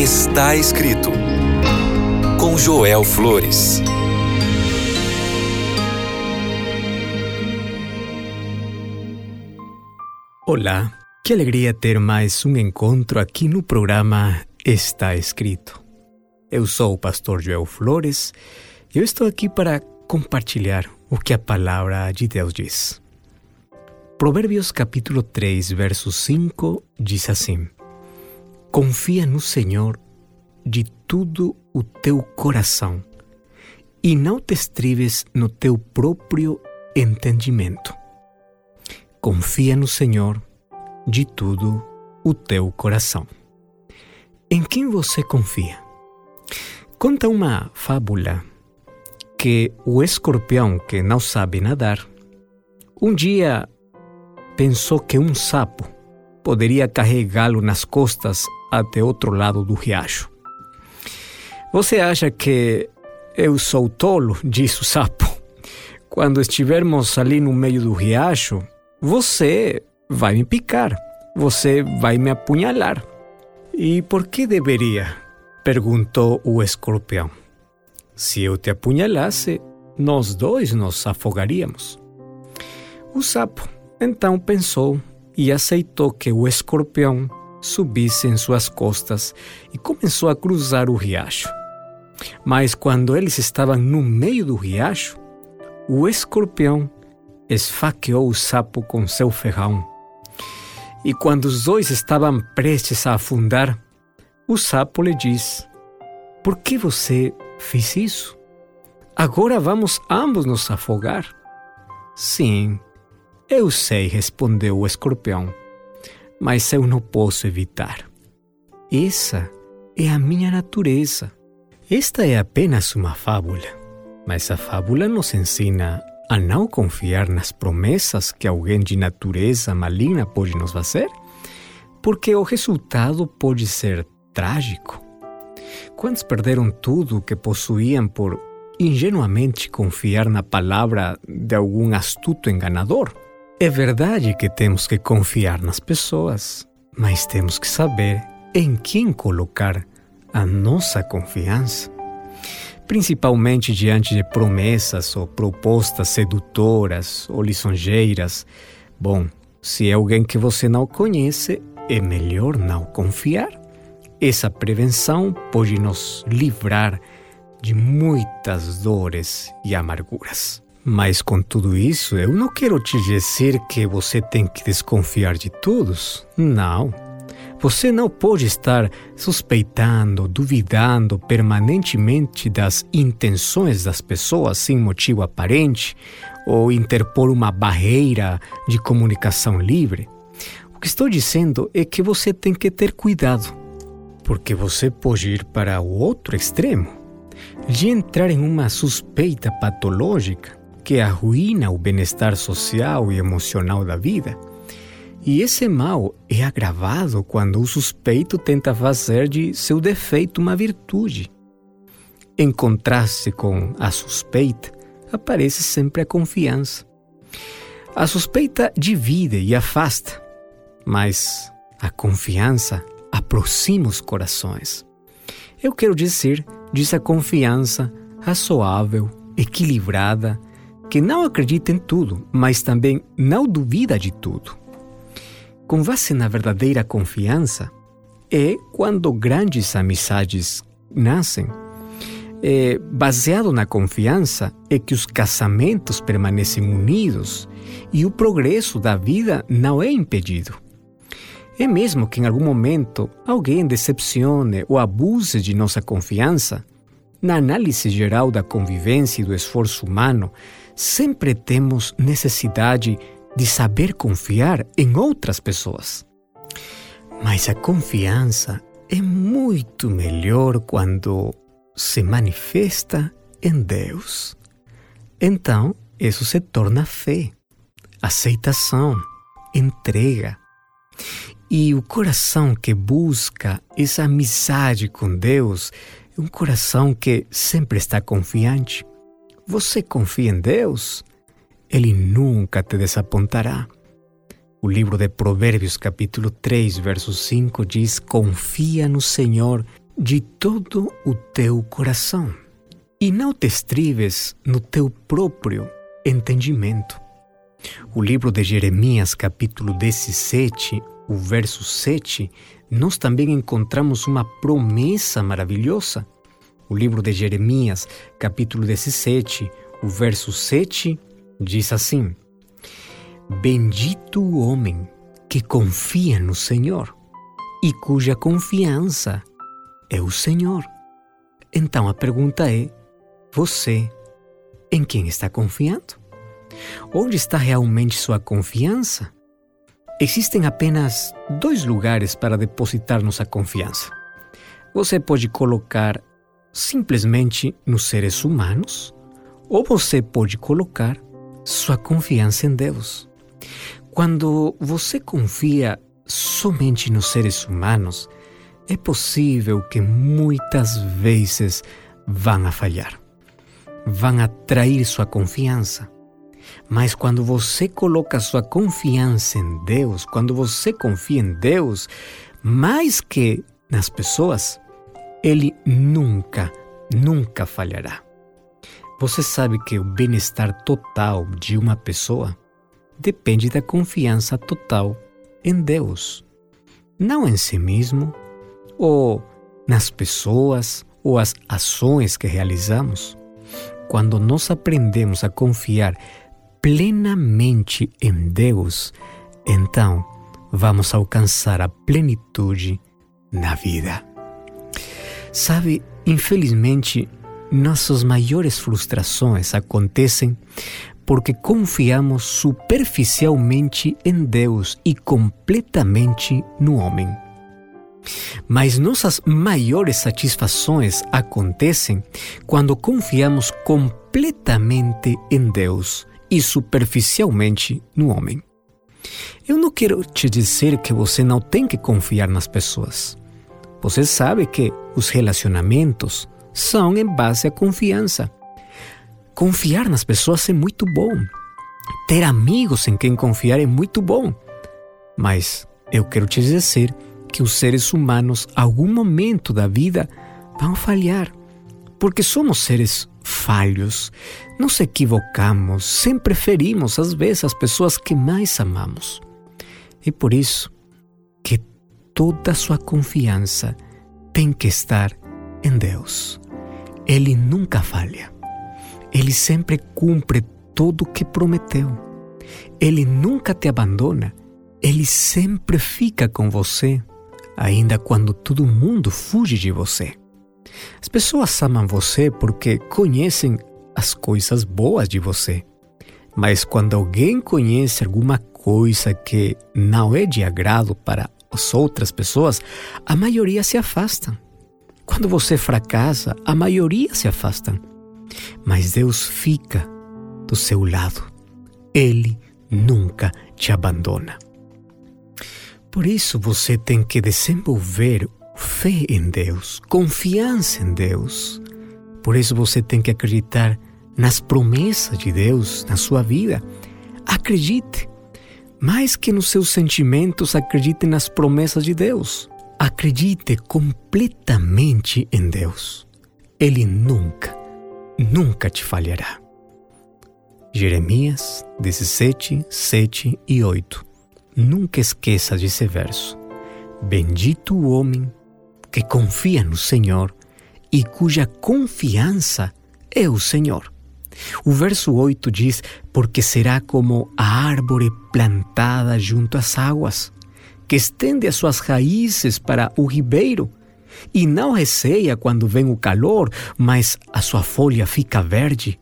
Está escrito com Joel Flores. Olá, que alegria ter mais um encontro aqui no programa Está Escrito. Eu sou o pastor Joel Flores e eu estou aqui para compartilhar o que a palavra de Deus diz. Provérbios capítulo 3, verso 5 diz assim: Confia no Senhor de tudo o teu coração e não te estribes no teu próprio entendimento. Confia no Senhor de tudo o teu coração. Em quem você confia? Conta uma fábula que o escorpião que não sabe nadar um dia pensou que um sapo poderia carregá-lo nas costas até outro lado do riacho. Você acha que eu sou tolo? disse o sapo. Quando estivermos ali no meio do riacho, você vai me picar, você vai me apunhalar. E por que deveria? perguntou o escorpião. Se eu te apunhalasse, nós dois nos afogaríamos. O sapo então pensou e aceitou que o escorpião subisse em suas costas e começou a cruzar o riacho. Mas quando eles estavam no meio do riacho, o escorpião esfaqueou o sapo com seu ferrão. E quando os dois estavam prestes a afundar, o sapo lhe disse: Por que você fez isso? Agora vamos ambos nos afogar. Sim, eu sei, respondeu o escorpião, mas eu não posso evitar. Essa é a minha natureza. Esta é apenas uma fábula, mas a fábula nos ensina a não confiar nas promessas que alguém de natureza maligna pode nos fazer, porque o resultado pode ser trágico. Quantos perderam tudo o que possuíam por ingenuamente confiar na palavra de algum astuto enganador? É verdade que temos que confiar nas pessoas, mas temos que saber em quem colocar a nossa confiança. Principalmente diante de promessas ou propostas sedutoras ou lisonjeiras. Bom, se é alguém que você não conhece, é melhor não confiar. Essa prevenção pode nos livrar de muitas dores e amarguras. Mas com tudo isso, eu não quero te dizer que você tem que desconfiar de todos. Não. Você não pode estar suspeitando, duvidando permanentemente das intenções das pessoas sem motivo aparente ou interpor uma barreira de comunicação livre. O que estou dizendo é que você tem que ter cuidado, porque você pode ir para o outro extremo de entrar em uma suspeita patológica que arruína o bem-estar social e emocional da vida. E esse mal é agravado quando o suspeito tenta fazer de seu defeito uma virtude. Em contraste com a suspeita, aparece sempre a confiança. A suspeita divide e afasta, mas a confiança aproxima os corações. Eu quero dizer, diz a confiança razoável, equilibrada, que não acredita em tudo, mas também não duvida de tudo. Com base na verdadeira confiança, é quando grandes amizades nascem. É, baseado na confiança é que os casamentos permanecem unidos e o progresso da vida não é impedido. É mesmo que em algum momento alguém decepcione ou abuse de nossa confiança, na análise geral da convivência e do esforço humano, sempre temos necessidade de saber confiar em outras pessoas. Mas a confiança é muito melhor quando se manifesta em Deus. Então, isso se torna fé, aceitação, entrega. E o coração que busca essa amizade com Deus é um coração que sempre está confiante. Você confia em Deus? Ele nunca te desapontará. O livro de Provérbios, capítulo 3, verso 5 diz: Confia no Senhor de todo o teu coração e não te estribes no teu próprio entendimento. O livro de Jeremias, capítulo 17, o verso 7, nós também encontramos uma promessa maravilhosa. O livro de Jeremias, capítulo 17, o verso 7, diz assim: Bendito o homem que confia no Senhor e cuja confiança é o Senhor. Então a pergunta é: você em quem está confiando? Onde está realmente sua confiança? Existem apenas dois lugares para depositar nossa confiança. Você pode colocar simplesmente nos seres humanos, ou você pode colocar sua confiança em Deus. Quando você confia somente nos seres humanos, é possível que muitas vezes vão a falhar, vão a trair sua confiança mas quando você coloca sua confiança em Deus, quando você confia em Deus, mais que nas pessoas, Ele nunca, nunca falhará. Você sabe que o bem-estar total de uma pessoa depende da confiança total em Deus, não em si mesmo, ou nas pessoas ou as ações que realizamos. Quando nós aprendemos a confiar plenamente em Deus, então vamos alcançar a plenitude na vida. Sabe, infelizmente, nossas maiores frustrações acontecem porque confiamos superficialmente em Deus e completamente no homem. Mas nossas maiores satisfações acontecem quando confiamos completamente em Deus e superficialmente no homem. Eu não quero te dizer que você não tem que confiar nas pessoas. Você sabe que os relacionamentos são em base à confiança. Confiar nas pessoas é muito bom. Ter amigos em quem confiar é muito bom. Mas eu quero te dizer que os seres humanos, algum momento da vida, vão falhar. Porque somos seres falhos, nos equivocamos, sempre ferimos às vezes as pessoas que mais amamos. E por isso que toda sua confiança tem que estar em Deus. Ele nunca falha. Ele sempre cumpre tudo o que prometeu. Ele nunca te abandona. Ele sempre fica com você, ainda quando todo mundo fuge de você. As pessoas amam você porque conhecem as coisas boas de você. Mas quando alguém conhece alguma coisa que não é de agrado para as outras pessoas, a maioria se afasta. Quando você fracassa, a maioria se afasta. Mas Deus fica do seu lado. Ele nunca te abandona. Por isso você tem que desenvolver fé em Deus, confiança em Deus. Por isso você tem que acreditar nas promessas de Deus na sua vida. Acredite. Mais que nos seus sentimentos, acredite nas promessas de Deus. Acredite completamente em Deus. Ele nunca, nunca te falhará. Jeremias 17, 7 e 8. Nunca esqueça desse verso. Bendito o homem que confia no Senhor e cuja confiança é o Senhor. O verso 8 diz: Porque será como a árvore plantada junto às águas, que estende as suas raízes para o ribeiro, e não receia quando vem o calor, mas a sua folha fica verde.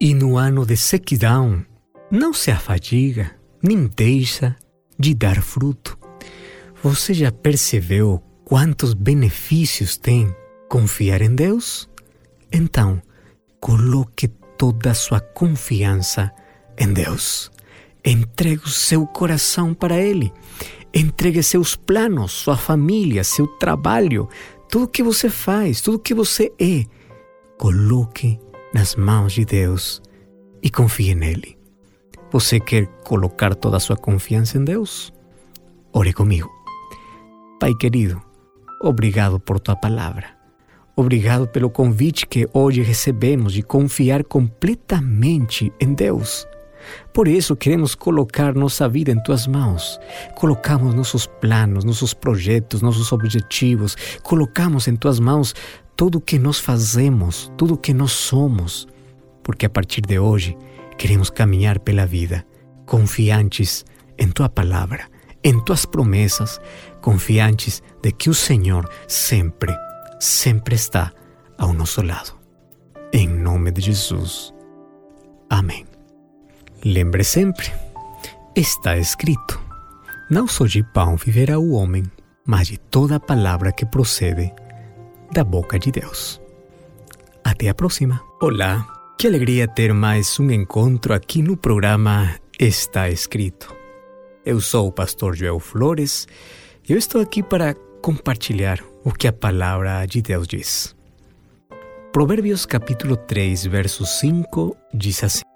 E no ano de sequidão não se afadiga, nem deixa de dar fruto. Você já percebeu quantos benefícios tem confiar em Deus? Então, coloque toda a sua confiança em Deus. Entregue o seu coração para Ele. Entregue seus planos, sua família, seu trabalho, tudo que você faz, tudo que você é. Coloque nas mãos de Deus e confie nele. Você quer colocar toda a sua confiança em Deus? Ore comigo. Pai querido, obrigado por tua palavra. Obrigado pelo convite que hoje recebemos de confiar completamente em Deus. Por isso queremos colocar nossa vida em tuas mãos. Colocamos nossos planos, nossos projetos, nossos objetivos. Colocamos em tuas mãos tudo o que nós fazemos, tudo o que nós somos. Porque a partir de hoje queremos caminhar pela vida confiantes em tua palavra, em tuas promessas, confiantes de que o Senhor sempre sempre está ao nosso lado. Em nome de Jesus. Amém. Lembre sempre, está escrito: Não só de pão viverá o homem, mas de toda palavra que procede da boca de Deus. Até a próxima. Olá, que alegria ter mais um encontro aqui no programa Está Escrito. Eu sou o pastor Joel Flores e eu estou aqui para compartilhar o que a palavra de Deus diz. Provérbios capítulo 3, verso 5 diz assim: